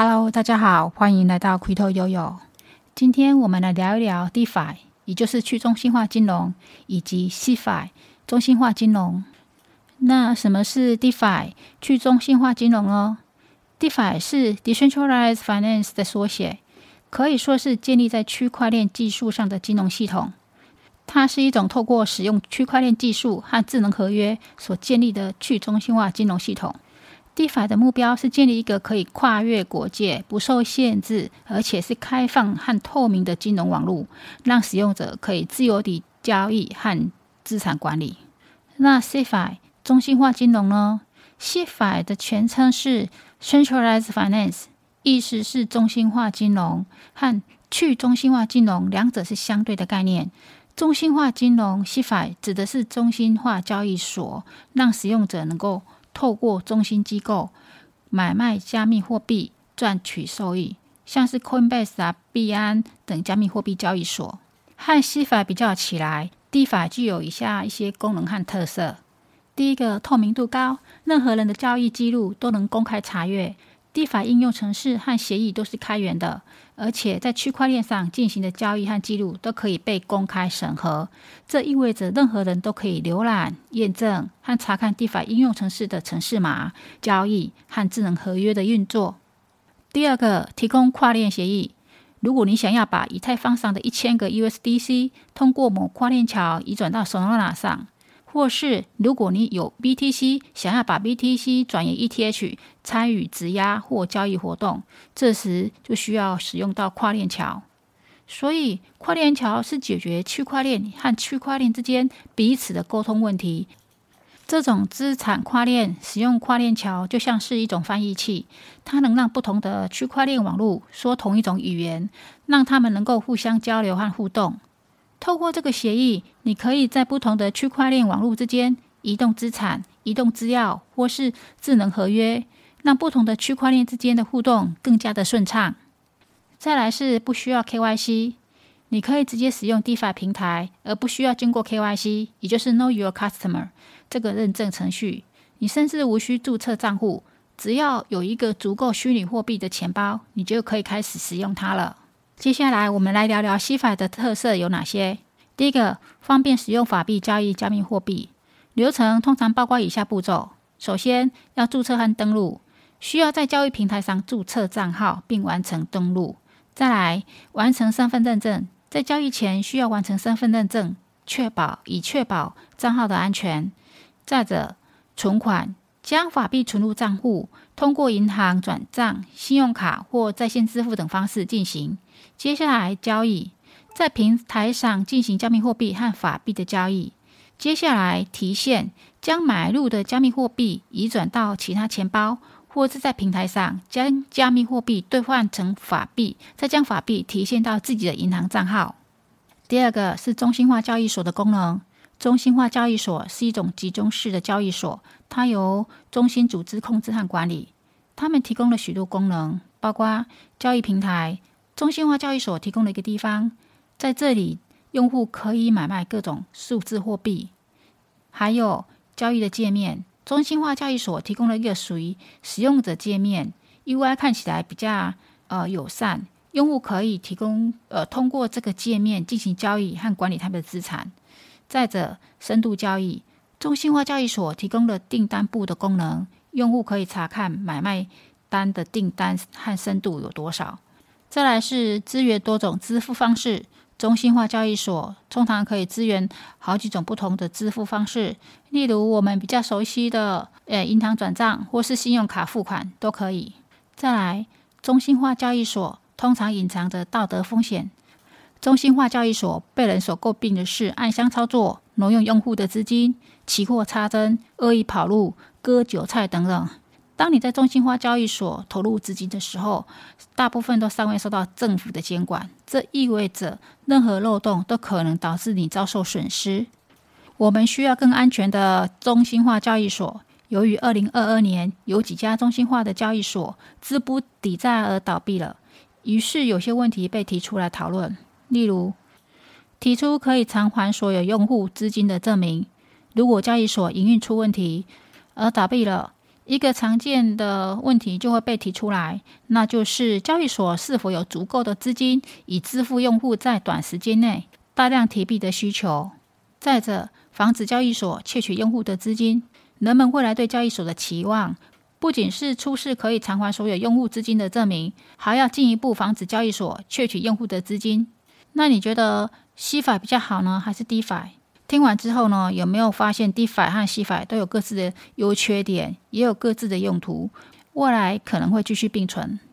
Hello，大家好，欢迎来到 Crypto 悠悠。今天我们来聊一聊 DeFi，也就是去中心化金融，以及 cFi 中心化金融。那什么是 DeFi 去中心化金融呢？DeFi 是 Decentralized Finance 的缩写，可以说是建立在区块链技术上的金融系统。它是一种透过使用区块链技术和智能合约所建立的去中心化金融系统。DeFi 的目标是建立一个可以跨越国界、不受限制，而且是开放和透明的金融网络，让使用者可以自由地交易和资产管理。那 Cfi 中心化金融呢？Cfi 的全称是 Centralized Finance，意思是中心化金融和去中心化金融两者是相对的概念。中心化金融 Cfi 指的是中心化交易所，让使用者能够透过中心机构买卖加密货币赚取收益，像是 Coinbase 啊、币安等加密货币交易所。和 c 法比较起来 d 法具有以下一些功能和特色：第一个，透明度高，任何人的交易记录都能公开查阅。DeFi 应用程式和协议都是开源的，而且在区块链上进行的交易和记录都可以被公开审核。这意味着任何人都可以浏览、验证和查看 DeFi 应用程式的程式码、交易和智能合约的运作。第二个，提供跨链协议。如果你想要把以太坊上的一千个 USDC 通过某跨链桥移转到 Solana 上，或是如果你有 BTC，想要把 BTC 转移 ETH 参与质押或交易活动，这时就需要使用到跨链桥。所以，跨链桥是解决区块链和区块链之间彼此的沟通问题。这种资产跨链使用跨链桥，就像是一种翻译器，它能让不同的区块链网络说同一种语言，让他们能够互相交流和互动。透过这个协议，你可以在不同的区块链网络之间移动资产、移动资料，或是智能合约，让不同的区块链之间的互动更加的顺畅。再来是不需要 KYC，你可以直接使用 DeFi 平台，而不需要经过 KYC，也就是 Know Your Customer 这个认证程序。你甚至无需注册账户，只要有一个足够虚拟货币的钱包，你就可以开始使用它了。接下来，我们来聊聊 CeFi 的特色有哪些。第一个，方便使用法币交易加密货币。流程通常包括以下步骤：首先，要注册和登录，需要在交易平台上注册账号并完成登录。再来，完成身份认证，在交易前需要完成身份认证，确保以确保账号的安全。再者，存款，将法币存入账户，通过银行转账、信用卡或在线支付等方式进行。接下来交易，在平台上进行加密货币和法币的交易。接下来提现，将买入的加密货币移转到其他钱包，或是在平台上将加密货币兑换成法币，再将法币提现到自己的银行账号。第二个是中心化交易所的功能。中心化交易所是一种集中式的交易所，它由中心组织控制和管理。他们提供了许多功能，包括交易平台。中心化交易所提供了一个地方，在这里，用户可以买卖各种数字货币，还有交易的界面。中心化交易所提供了一个属于使用者界面，UI 看起来比较呃友善，用户可以提供呃通过这个界面进行交易和管理他们的资产。再者，深度交易，中心化交易所提供了订单簿的功能，用户可以查看买卖单的订单和深度有多少。再来是支援多种支付方式，中心化交易所通常可以支援好几种不同的支付方式，例如我们比较熟悉的，呃，银行转账或是信用卡付款都可以。再来，中心化交易所通常隐藏着道德风险，中心化交易所被人所诟病的是暗箱操作、挪用用户的资金、期货插针、恶意跑路、割韭菜等等。当你在中心化交易所投入资金的时候，大部分都尚未受到政府的监管，这意味着任何漏洞都可能导致你遭受损失。我们需要更安全的中心化交易所。由于二零二二年有几家中心化的交易所资不抵债而倒闭了，于是有些问题被提出来讨论，例如提出可以偿还所有用户资金的证明。如果交易所营运出问题而倒闭了，一个常见的问题就会被提出来，那就是交易所是否有足够的资金以支付用户在短时间内大量提币的需求？再者，防止交易所窃取用户的资金，人们未来对交易所的期望，不仅是出示可以偿还所有用户资金的证明，还要进一步防止交易所窃取用户的资金。那你觉得 C 法比较好呢，还是 D 法听完之后呢，有没有发现 D 法和 C 法都有各自的优缺点，也有各自的用途，未来可能会继续并存？